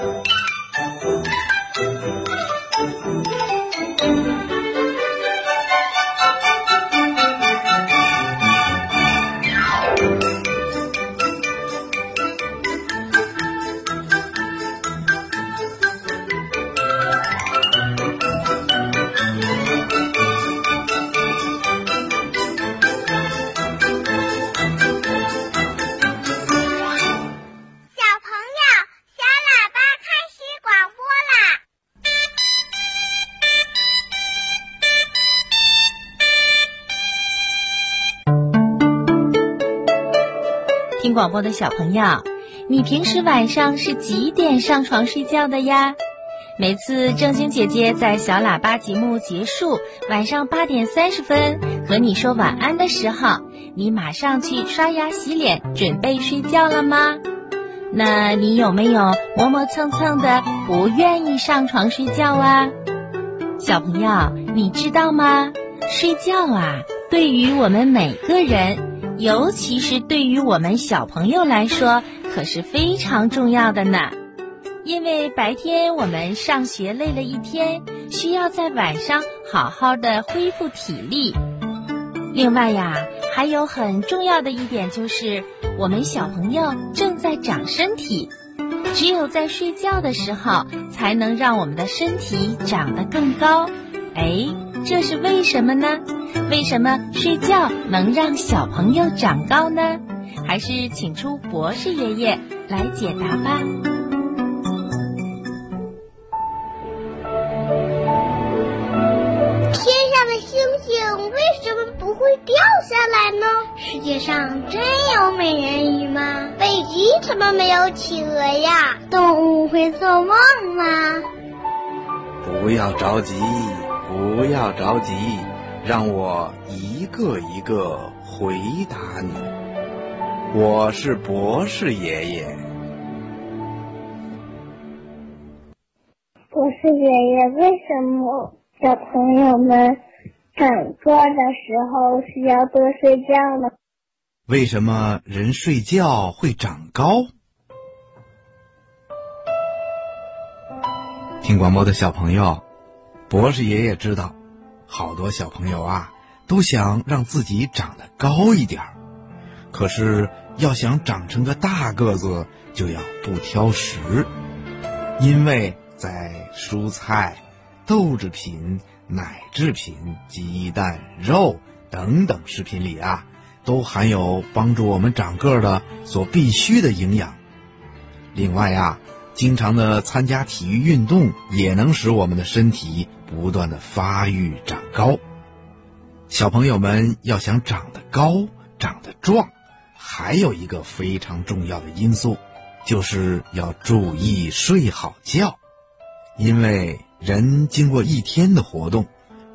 小听广播的小朋友，你平时晚上是几点上床睡觉的呀？每次正经姐姐在小喇叭节目结束，晚上八点三十分和你说晚安的时候，你马上去刷牙洗脸，准备睡觉了吗？那你有没有磨磨蹭蹭的不愿意上床睡觉啊？小朋友，你知道吗？睡觉啊，对于我们每个人，尤其是对于我们小朋友来说，可是非常重要的呢。因为白天我们上学累了一天，需要在晚上好好的恢复体力。另外呀，还有很重要的一点就是，我们小朋友正在长身体，只有在睡觉的时候，才能让我们的身体长得更高。哎，这是为什么呢？为什么睡觉能让小朋友长高呢？还是请出博士爷爷来解答吧。天上的星星为什么不会掉下来呢？世界上真有美人鱼吗？北极怎么没有企鹅呀？动物会做梦吗？不要着急，不要着急，让我一个一个回答你。我是博士爷爷。博士爷爷，为什么小朋友们长个的时候需要多睡觉呢？为什么人睡觉会长高？听广播的小朋友，博士爷爷知道，好多小朋友啊都想让自己长得高一点儿，可是要想长成个大个子，就要不挑食，因为在蔬菜、豆制品、奶制品、鸡蛋、肉等等食品里啊，都含有帮助我们长个的所必需的营养。另外呀、经常的参加体育运动也能使我们的身体不断的发育长高。小朋友们要想长得高、长得壮，还有一个非常重要的因素，就是要注意睡好觉。因为人经过一天的活动，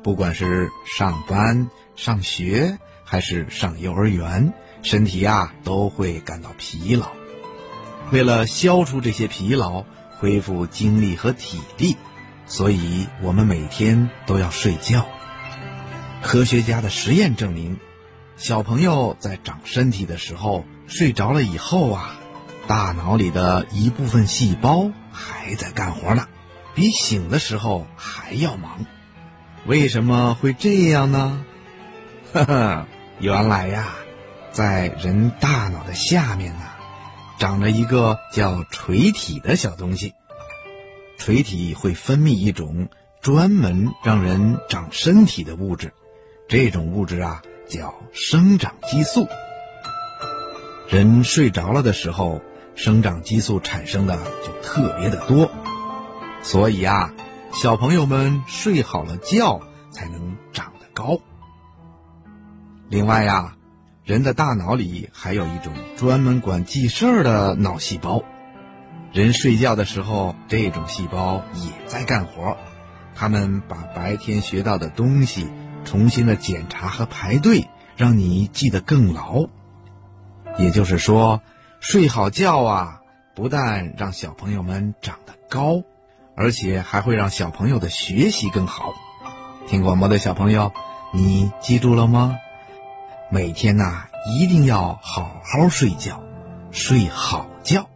不管是上班、上学还是上幼儿园，身体呀、都会感到疲劳。为了消除这些疲劳，恢复精力和体力，所以我们每天都要睡觉。科学家的实验证明，小朋友在长身体的时候睡着了以后啊，大脑里的一部分细胞还在干活呢，比醒的时候还要忙。为什么会这样呢？呵呵，原来呀，在人大脑的下面呢，长着一个叫垂体的小东西。垂体会分泌一种专门让人长身体的物质，这种物质啊叫生长激素。人睡着了的时候，生长激素产生的就特别的多，所以啊，小朋友们睡好了觉才能长得高。另外呀、人的大脑里还有一种专门管记事儿的脑细胞。人睡觉的时候，这种细胞也在干活，他们把白天学到的东西重新的检查和排队，让你记得更牢。也就是说，睡好觉啊，不但让小朋友们长得高，而且还会让小朋友的学习更好。听广播的小朋友，你记住了吗？每天呐、一定要好好睡觉，睡好觉。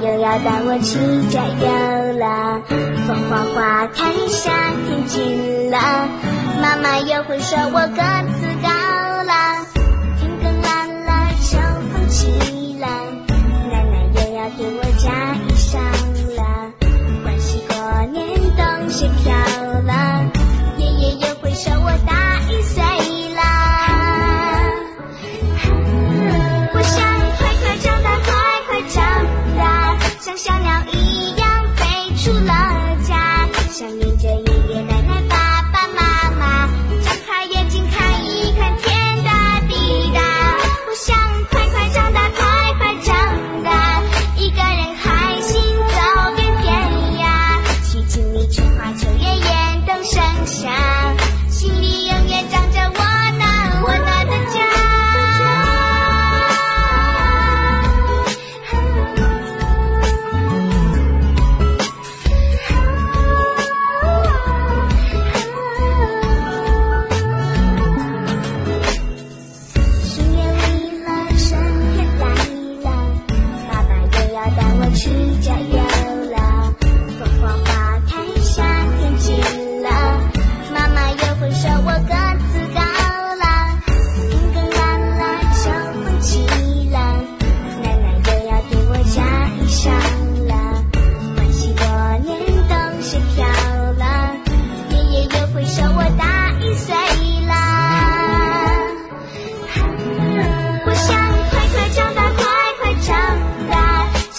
又要带我去郊游了风花花开夏天近了妈妈又会说我个子高带我去郊游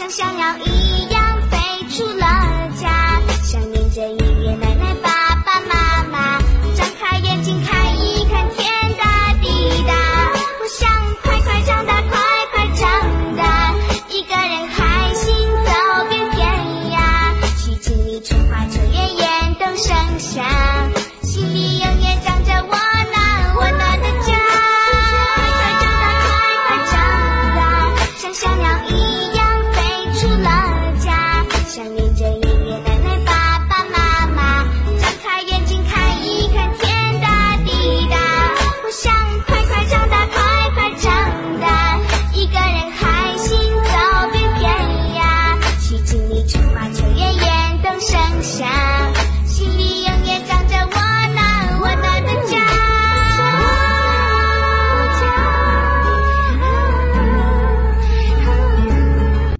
像鸟一样